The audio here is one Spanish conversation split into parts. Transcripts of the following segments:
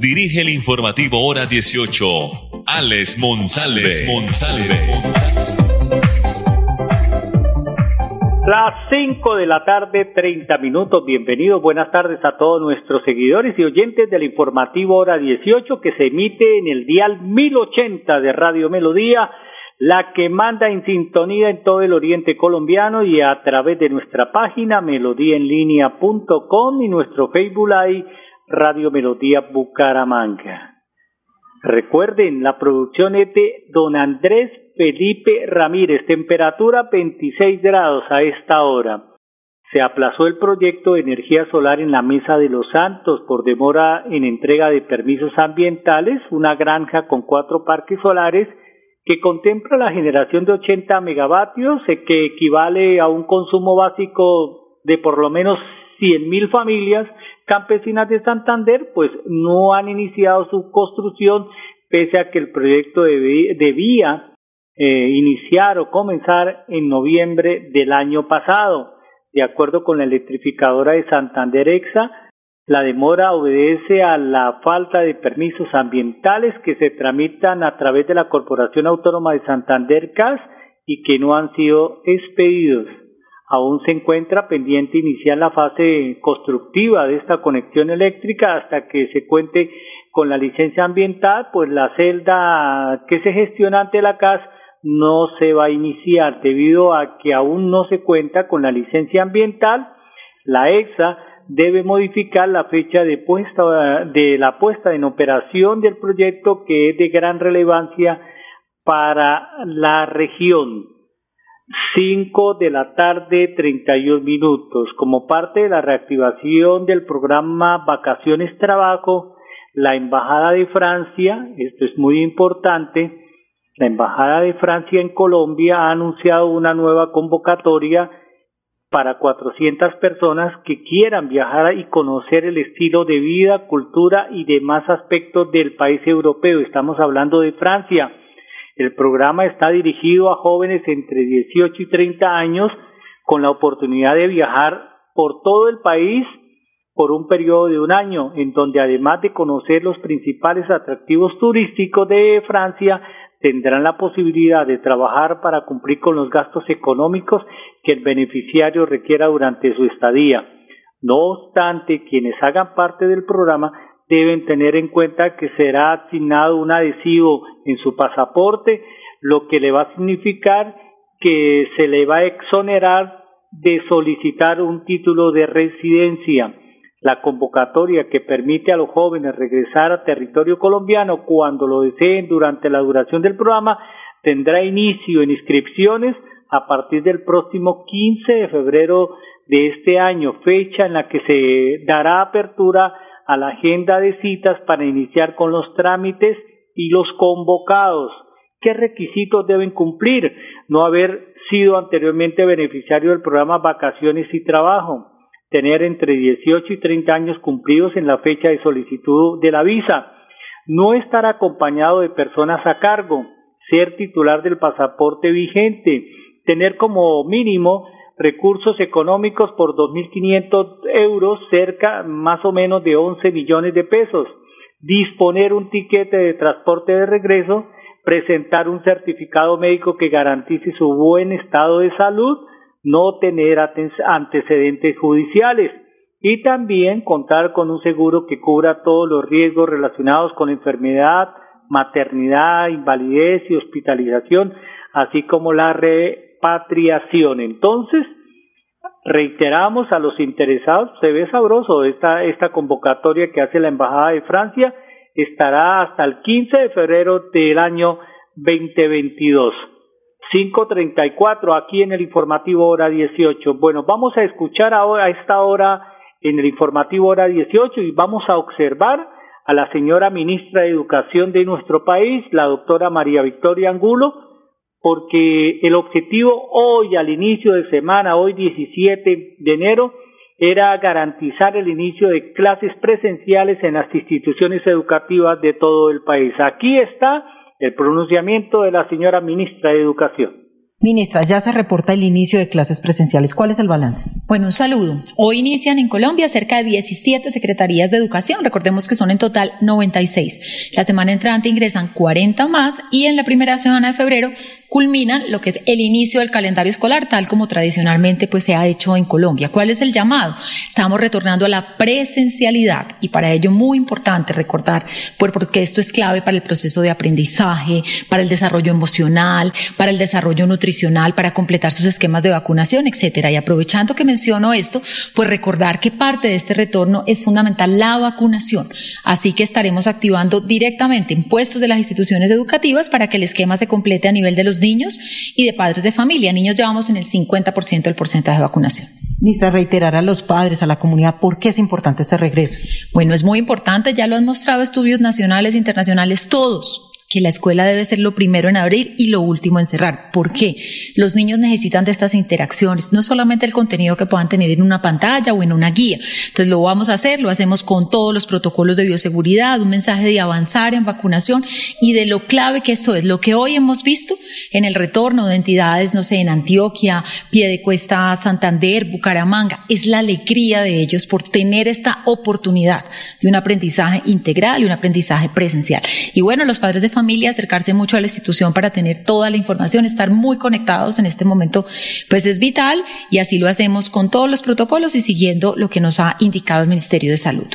dirige el informativo Hora 18, Alex Monsalve. Las 5 de la tarde, 30 minutos. Bienvenidos, buenas tardes a todos nuestros seguidores y oyentes del informativo Hora 18 que se emite en el dial 1080 de Radio Melodía, la que manda en sintonía en todo el oriente colombiano y a través de nuestra página melodíaenlínea.com y nuestro Facebook Live Radio Melodía Bucaramanga. Recuerden, la producción es de don Andrés Felipe Ramírez, temperatura 26 grados a esta hora. Se aplazó el proyecto de energía solar en la Mesa de los Santos por demora en entrega de permisos ambientales, una granja con cuatro parques solares que contempla la generación de 80 megavatios, eh, que equivale a un consumo básico de por lo menos 100 mil familias campesinas de Santander, pues no han iniciado su construcción pese a que el proyecto debía eh, iniciar o comenzar en noviembre del año pasado. De acuerdo con la electrificadora de Santander EXA, la demora obedece a la falta de permisos ambientales que se tramitan a través de la Corporación Autónoma de Santander CAS y que no han sido expedidos aún se encuentra pendiente iniciar la fase constructiva de esta conexión eléctrica hasta que se cuente con la licencia ambiental, pues la celda que se gestiona ante la CAS no se va a iniciar debido a que aún no se cuenta con la licencia ambiental. La EXA debe modificar la fecha de puesta de la puesta en operación del proyecto que es de gran relevancia para la región. 5 de la tarde 31 minutos. Como parte de la reactivación del programa Vacaciones Trabajo, la Embajada de Francia, esto es muy importante, la Embajada de Francia en Colombia ha anunciado una nueva convocatoria para 400 personas que quieran viajar y conocer el estilo de vida, cultura y demás aspectos del país europeo. Estamos hablando de Francia. El programa está dirigido a jóvenes entre 18 y 30 años con la oportunidad de viajar por todo el país por un periodo de un año, en donde además de conocer los principales atractivos turísticos de Francia, tendrán la posibilidad de trabajar para cumplir con los gastos económicos que el beneficiario requiera durante su estadía. No obstante, quienes hagan parte del programa deben tener en cuenta que será asignado un adhesivo en su pasaporte, lo que le va a significar que se le va a exonerar de solicitar un título de residencia. La convocatoria que permite a los jóvenes regresar a territorio colombiano cuando lo deseen durante la duración del programa tendrá inicio en inscripciones a partir del próximo 15 de febrero de este año, fecha en la que se dará apertura a la agenda de citas para iniciar con los trámites y los convocados. ¿Qué requisitos deben cumplir? No haber sido anteriormente beneficiario del programa Vacaciones y Trabajo, tener entre 18 y 30 años cumplidos en la fecha de solicitud de la visa, no estar acompañado de personas a cargo, ser titular del pasaporte vigente, tener como mínimo recursos económicos por 2.500 euros, cerca más o menos de 11 millones de pesos, disponer un tiquete de transporte de regreso, presentar un certificado médico que garantice su buen estado de salud, no tener antecedentes judiciales. Y también contar con un seguro que cubra todos los riesgos relacionados con enfermedad, maternidad, invalidez y hospitalización, así como la repatriación. Entonces, reiteramos a los interesados, se ve sabroso esta, esta convocatoria que hace la Embajada de Francia, estará hasta el 15 de febrero del año 2022. 5.34 aquí en el informativo hora 18. Bueno, vamos a escuchar ahora a esta hora en el informativo hora 18 y vamos a observar a la señora ministra de Educación de nuestro país, la doctora María Victoria Angulo, porque el objetivo hoy, al inicio de semana, hoy 17 de enero, era garantizar el inicio de clases presenciales en las instituciones educativas de todo el país. Aquí está el pronunciamiento de la señora ministra de Educación. Ministra, ya se reporta el inicio de clases presenciales. ¿Cuál es el balance? Bueno, un saludo. Hoy inician en Colombia cerca de 17 secretarías de educación. Recordemos que son en total 96. La semana entrante ingresan 40 más y en la primera semana de febrero culminan lo que es el inicio del calendario escolar, tal como tradicionalmente pues se ha hecho en Colombia. ¿Cuál es el llamado? Estamos retornando a la presencialidad y para ello muy importante recordar, pues, porque esto es clave para el proceso de aprendizaje, para el desarrollo emocional, para el desarrollo nutricional, para completar sus esquemas de vacunación, etcétera. Y aprovechando que menciono esto, pues recordar que parte de este retorno es fundamental la vacunación. Así que estaremos activando directamente impuestos de las instituciones educativas para que el esquema se complete a nivel de los niños y de padres de familia. Niños ya vamos en el 50% del porcentaje de vacunación. Ministra, reiterar a los padres, a la comunidad, ¿por qué es importante este regreso? Bueno, es muy importante, ya lo han mostrado estudios nacionales, internacionales, todos que la escuela debe ser lo primero en abrir y lo último en cerrar. ¿Por qué? Los niños necesitan de estas interacciones, no solamente el contenido que puedan tener en una pantalla o en una guía. Entonces lo vamos a hacer, lo hacemos con todos los protocolos de bioseguridad, un mensaje de avanzar en vacunación y de lo clave que esto es. Lo que hoy hemos visto en el retorno de entidades, no sé, en Antioquia, Piedecuesta, Santander, Bucaramanga, es la alegría de ellos por tener esta oportunidad de un aprendizaje integral y un aprendizaje presencial. Y bueno, los padres de familia familia, acercarse mucho a la institución para tener toda la información, estar muy conectados en este momento, pues es vital y así lo hacemos con todos los protocolos y siguiendo lo que nos ha indicado el Ministerio de Salud.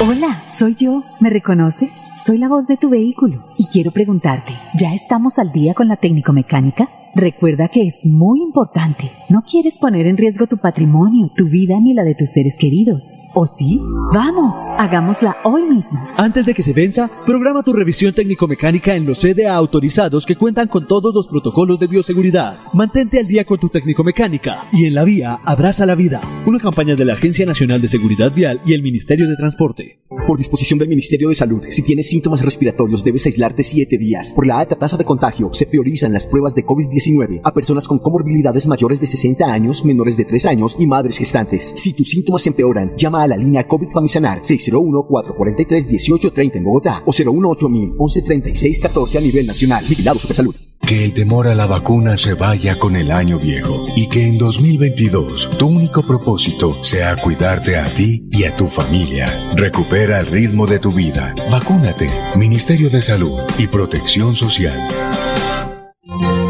Hola, soy yo. ¿Me reconoces? Soy la voz de tu vehículo y quiero preguntarte, ¿ya estamos al día con la técnico mecánica? Recuerda que es muy importante. No quieres poner en riesgo tu patrimonio, tu vida ni la de tus seres queridos. ¿O sí? Vamos, hagámosla hoy mismo. Antes de que se venza, programa tu revisión técnico-mecánica en los CDA autorizados que cuentan con todos los protocolos de bioseguridad. Mantente al día con tu técnico-mecánica y en la vía abraza la vida. Una campaña de la Agencia Nacional de Seguridad Vial y el Ministerio de Transporte. Por disposición del Ministerio de Salud, si tienes síntomas respiratorios debes aislarte 7 días. Por la alta tasa de contagio, se priorizan las pruebas de COVID-19 a personas con comorbilidades mayores de 60 años, menores de 3 años y madres gestantes. Si tus síntomas empeoran, llama a la línea COVID Famisanar 601-443-1830 en Bogotá o 018 1136 14 a nivel nacional. Vigilado Salud. Que el temor a la vacuna se vaya con el año viejo y que en 2022 tu único propósito sea cuidarte a ti y a tu familia. Recupera el ritmo de tu vida. Vacúnate. Ministerio de Salud y Protección Social.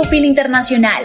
Dispofil Internacional,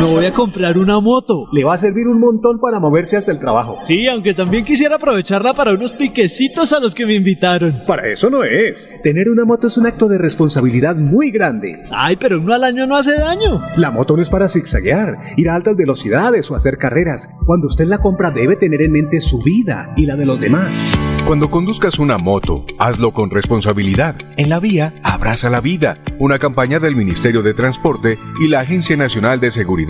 Me voy a comprar una moto. Le va a servir un montón para moverse hasta el trabajo. Sí, aunque también quisiera aprovecharla para unos piquecitos a los que me invitaron. Para eso no es. Tener una moto es un acto de responsabilidad muy grande. Ay, pero uno al año no hace daño. La moto no es para zigzaguear, ir a altas velocidades o hacer carreras. Cuando usted la compra debe tener en mente su vida y la de los demás. Cuando conduzcas una moto, hazlo con responsabilidad. En la vía, abraza la vida. Una campaña del Ministerio de Transporte y la Agencia Nacional de Seguridad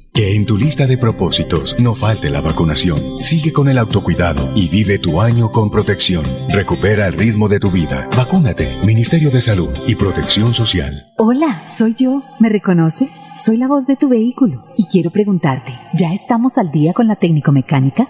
Que en tu lista de propósitos no falte la vacunación. Sigue con el autocuidado y vive tu año con protección. Recupera el ritmo de tu vida. Vacúnate. Ministerio de Salud y Protección Social. Hola, soy yo. ¿Me reconoces? Soy la voz de tu vehículo y quiero preguntarte, ¿ya estamos al día con la técnico mecánica?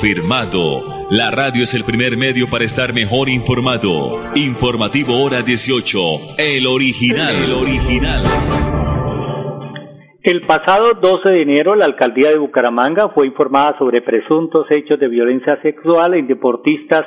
Confirmado. La radio es el primer medio para estar mejor informado. Informativo Hora 18. El original. El original. El pasado 12 de enero, la alcaldía de Bucaramanga fue informada sobre presuntos hechos de violencia sexual en deportistas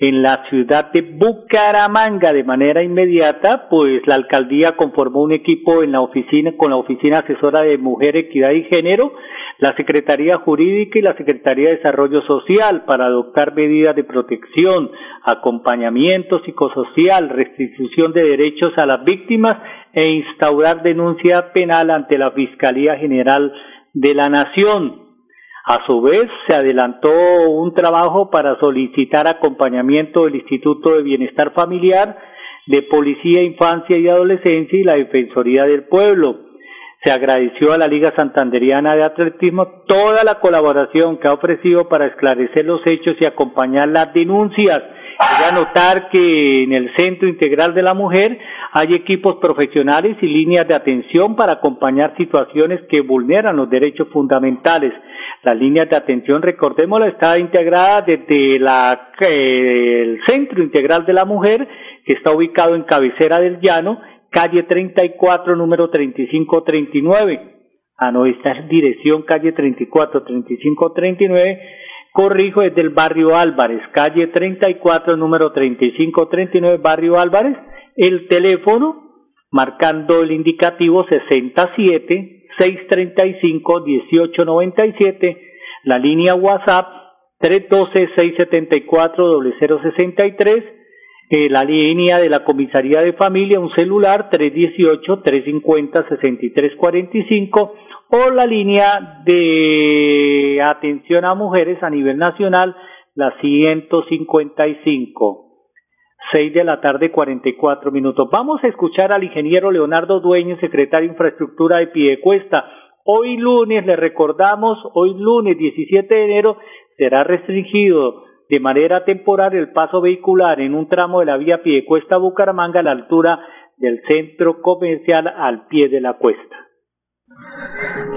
en la ciudad de Bucaramanga de manera inmediata, pues la alcaldía conformó un equipo en la oficina con la oficina asesora de Mujer, Equidad y Género, la Secretaría Jurídica y la Secretaría de Desarrollo Social para adoptar medidas de protección, acompañamiento psicosocial, restitución de derechos a las víctimas e instaurar denuncia penal ante la Fiscalía General de la Nación. A su vez, se adelantó un trabajo para solicitar acompañamiento del Instituto de Bienestar Familiar, de Policía, Infancia y Adolescencia y la Defensoría del Pueblo. Se agradeció a la Liga Santanderiana de Atletismo toda la colaboración que ha ofrecido para esclarecer los hechos y acompañar las denuncias. a notar que en el Centro Integral de la Mujer hay equipos profesionales y líneas de atención para acompañar situaciones que vulneran los derechos fundamentales. La línea de atención, recordémosla, está integrada desde la, eh, el Centro Integral de la Mujer, que está ubicado en cabecera del llano, calle 34, número 3539. Ah, no, esta es dirección calle 34, 3539. Corrijo, es del barrio Álvarez, calle 34, número 3539, barrio Álvarez. El teléfono, marcando el indicativo 67 635 1897, la línea WhatsApp 312 674 0063 eh, la línea de la comisaría de familia, un celular 318-350-6345 o la línea de atención a mujeres a nivel nacional, la 155. 6 de la tarde, 44 minutos. Vamos a escuchar al ingeniero Leonardo Dueño, secretario de Infraestructura de Piedecuesta. Hoy lunes, le recordamos, hoy lunes 17 de enero será restringido de manera temporal el paso vehicular en un tramo de la vía Piedecuesta Bucaramanga a la altura del centro comercial al pie de la cuesta.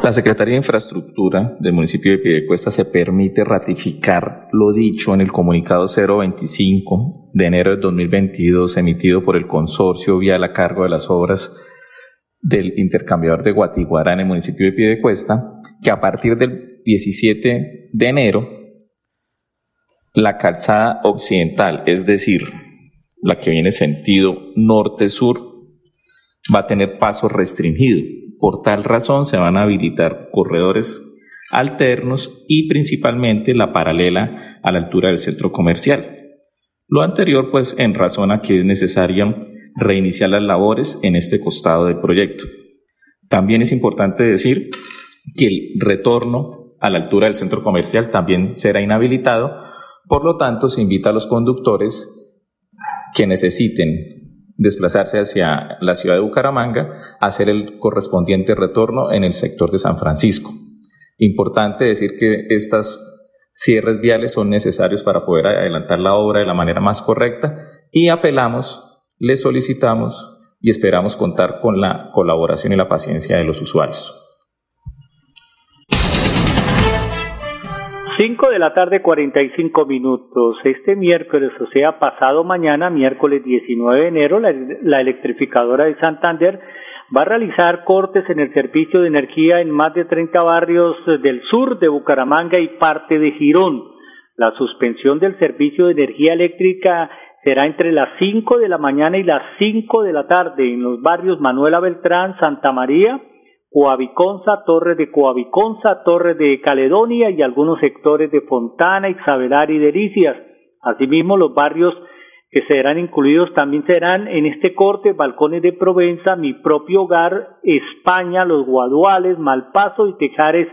La Secretaría de Infraestructura del municipio de Piedecuesta se permite ratificar lo dicho en el comunicado 025 de enero de 2022 emitido por el consorcio vía a cargo de las obras del intercambiador de Guatiguara en el municipio de Piedecuesta, que a partir del 17 de enero la calzada occidental, es decir, la que viene sentido norte-sur, va a tener paso restringido por tal razón se van a habilitar corredores alternos y principalmente la paralela a la altura del centro comercial. Lo anterior, pues, en razón a que es necesario reiniciar las labores en este costado del proyecto. También es importante decir que el retorno a la altura del centro comercial también será inhabilitado, por lo tanto se invita a los conductores que necesiten desplazarse hacia la ciudad de Bucaramanga, hacer el correspondiente retorno en el sector de San Francisco. Importante decir que estas cierres viales son necesarios para poder adelantar la obra de la manera más correcta y apelamos, le solicitamos y esperamos contar con la colaboración y la paciencia de los usuarios. 5 de la tarde 45 minutos. Este miércoles, o sea, pasado mañana, miércoles 19 de enero, la, electrificadora de Santander va a realizar cortes en el servicio de energía en más de 30 barrios del sur de Bucaramanga y parte de Girón. La suspensión del servicio de energía eléctrica será entre las 5 de la mañana y las 5 de la tarde en los barrios Manuela Beltrán, Santa María, Coaviconza, Torre de Coaviconza, Torre de Caledonia y algunos sectores de Fontana, Isabelar y Delicias. Asimismo, los barrios que serán incluidos también serán en este corte Balcones de Provenza, Mi Propio Hogar, España, Los Guaduales, Malpaso y Tejares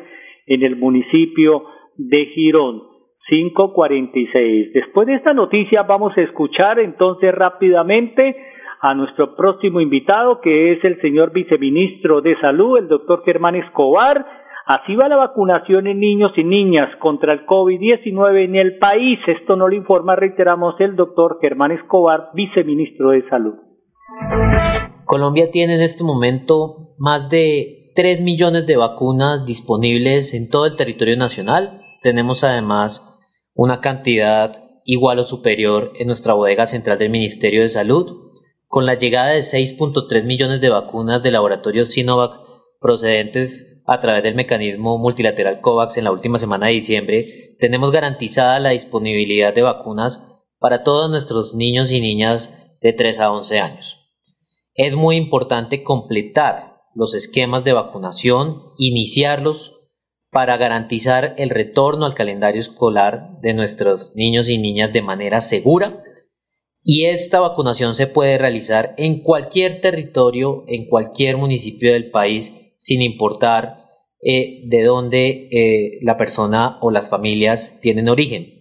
en el municipio de Girón. 546. Después de esta noticia vamos a escuchar entonces rápidamente a nuestro próximo invitado, que es el señor viceministro de Salud, el doctor Germán Escobar. Así va la vacunación en niños y niñas contra el COVID-19 en el país. Esto no lo informa, reiteramos, el doctor Germán Escobar, viceministro de Salud. Colombia tiene en este momento más de 3 millones de vacunas disponibles en todo el territorio nacional. Tenemos además una cantidad igual o superior en nuestra bodega central del Ministerio de Salud. Con la llegada de 6.3 millones de vacunas de laboratorio Sinovac procedentes a través del mecanismo multilateral COVAX en la última semana de diciembre, tenemos garantizada la disponibilidad de vacunas para todos nuestros niños y niñas de 3 a 11 años. Es muy importante completar los esquemas de vacunación, iniciarlos para garantizar el retorno al calendario escolar de nuestros niños y niñas de manera segura y esta vacunación se puede realizar en cualquier territorio, en cualquier municipio del país, sin importar eh, de dónde eh, la persona o las familias tienen origen.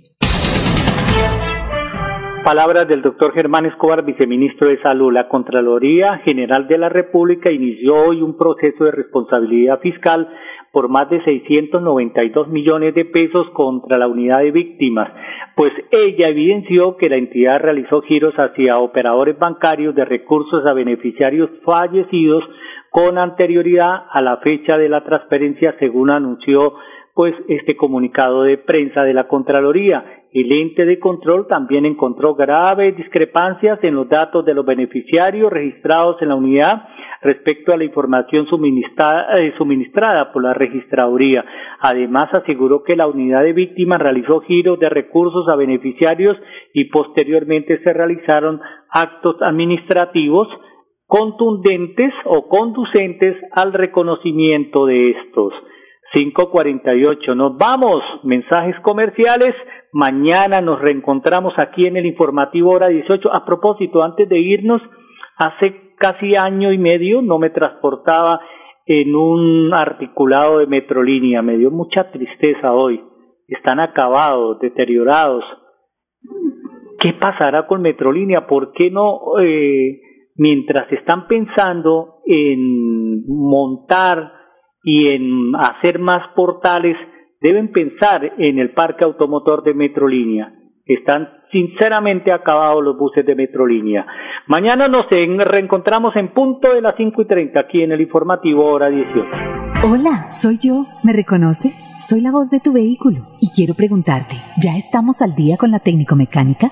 Palabras del doctor Germán Escobar, viceministro de Salud. La Contraloría General de la República inició hoy un proceso de responsabilidad fiscal por más de 692 millones de pesos contra la unidad de víctimas, pues ella evidenció que la entidad realizó giros hacia operadores bancarios de recursos a beneficiarios fallecidos con anterioridad a la fecha de la transferencia, según anunció pues este comunicado de prensa de la Contraloría. El ente de control también encontró graves discrepancias en los datos de los beneficiarios registrados en la unidad respecto a la información suministrada, eh, suministrada por la registraduría. Además, aseguró que la unidad de víctimas realizó giros de recursos a beneficiarios y posteriormente se realizaron actos administrativos contundentes o conducentes al reconocimiento de estos. 548. Nos vamos. Mensajes comerciales. Mañana nos reencontramos aquí en el informativo hora 18. A propósito, antes de irnos, hace casi año y medio no me transportaba en un articulado de Metrolínea. Me dio mucha tristeza hoy. Están acabados, deteriorados. ¿Qué pasará con Metrolínea? ¿Por qué no, eh, mientras están pensando en montar y en hacer más portales, deben pensar en el parque automotor de Metrolínea? Están sinceramente acabados los buses de Metrolínea. Mañana nos reencontramos en punto de las 5 y 30 aquí en el informativo hora 18. Hola, soy yo. ¿Me reconoces? Soy la voz de tu vehículo y quiero preguntarte, ¿ya estamos al día con la técnico mecánica?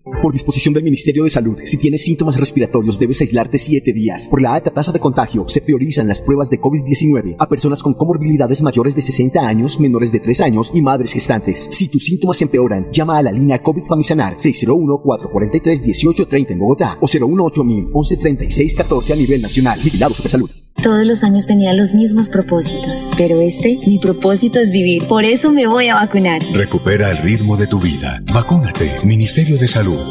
Por disposición del Ministerio de Salud, si tienes síntomas respiratorios debes aislarte 7 días. Por la alta tasa de contagio, se priorizan las pruebas de COVID-19 a personas con comorbilidades mayores de 60 años, menores de 3 años y madres gestantes. Si tus síntomas empeoran, llama a la línea COVID Famisanar 601-443-1830 en Bogotá o 018 1136 14 a nivel nacional. Vigilado Salud. Todos los años tenía los mismos propósitos, pero este, mi propósito es vivir. Por eso me voy a vacunar. Recupera el ritmo de tu vida. Vacúnate. Ministerio de Salud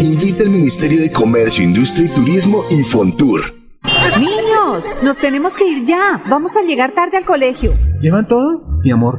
Invita al Ministerio de Comercio, Industria y Turismo y Fontur. Niños, nos tenemos que ir ya. Vamos a llegar tarde al colegio. ¿Llevan todo? Mi amor,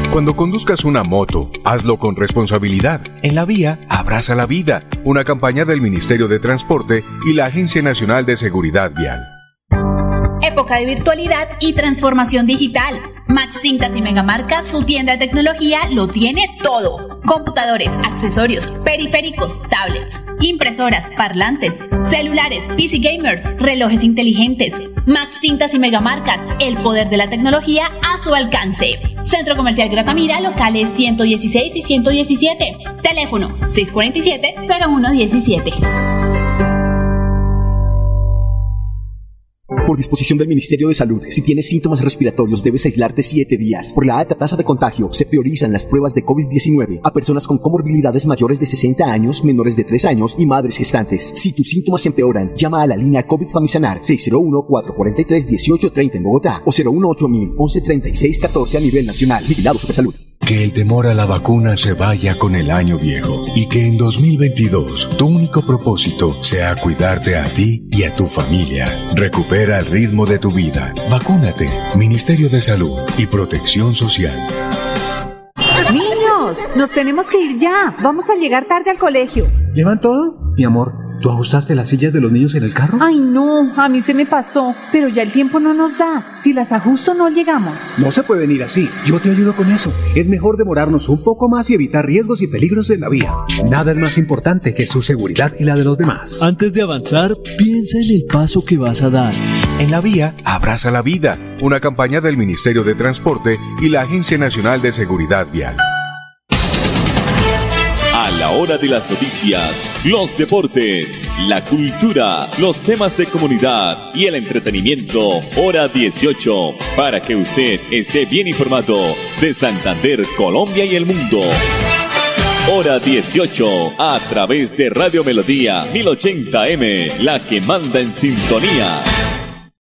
Cuando conduzcas una moto, hazlo con responsabilidad. En la vía, abraza la vida. Una campaña del Ministerio de Transporte y la Agencia Nacional de Seguridad Vial. Época de virtualidad y transformación digital. Max Tintas y Megamarcas, su tienda de tecnología, lo tiene todo. Computadores, accesorios, periféricos, tablets, impresoras, parlantes, celulares, PC gamers, relojes inteligentes. Max Tintas y Megamarcas, el poder de la tecnología a su alcance. Centro Comercial Gratamira, locales 116 y 117. Teléfono 647-0117. Por disposición del Ministerio de Salud, si tienes síntomas respiratorios debes aislarte 7 días. Por la alta tasa de contagio, se priorizan las pruebas de COVID-19 a personas con comorbilidades mayores de 60 años, menores de 3 años y madres gestantes. Si tus síntomas empeoran, llama a la línea COVID Famisanar 601-443-1830 en Bogotá o 018 1136 14 a nivel nacional. Vigilado Supersalud. Que el temor a la vacuna se vaya con el año viejo y que en 2022 tu único propósito sea cuidarte a ti y a tu familia. Recupera el ritmo de tu vida. Vacúnate. Ministerio de Salud y Protección Social. Niños, nos tenemos que ir ya. Vamos a llegar tarde al colegio. ¿Llevan todo? Mi amor, ¿tú ajustaste las sillas de los niños en el carro? Ay, no, a mí se me pasó, pero ya el tiempo no nos da. Si las ajusto no llegamos. No se pueden ir así. Yo te ayudo con eso. Es mejor demorarnos un poco más y evitar riesgos y peligros en la vía. Nada es más importante que su seguridad y la de los demás. Antes de avanzar, piensa en el paso que vas a dar. En la vía, abraza la vida. Una campaña del Ministerio de Transporte y la Agencia Nacional de Seguridad Vial. la hora de las noticias, los deportes, la cultura, los temas de comunidad y el entretenimiento, hora 18, para que usted esté bien informado de Santander, Colombia y el mundo. Hora 18 a través de Radio Melodía 1080M, la que manda en sintonía.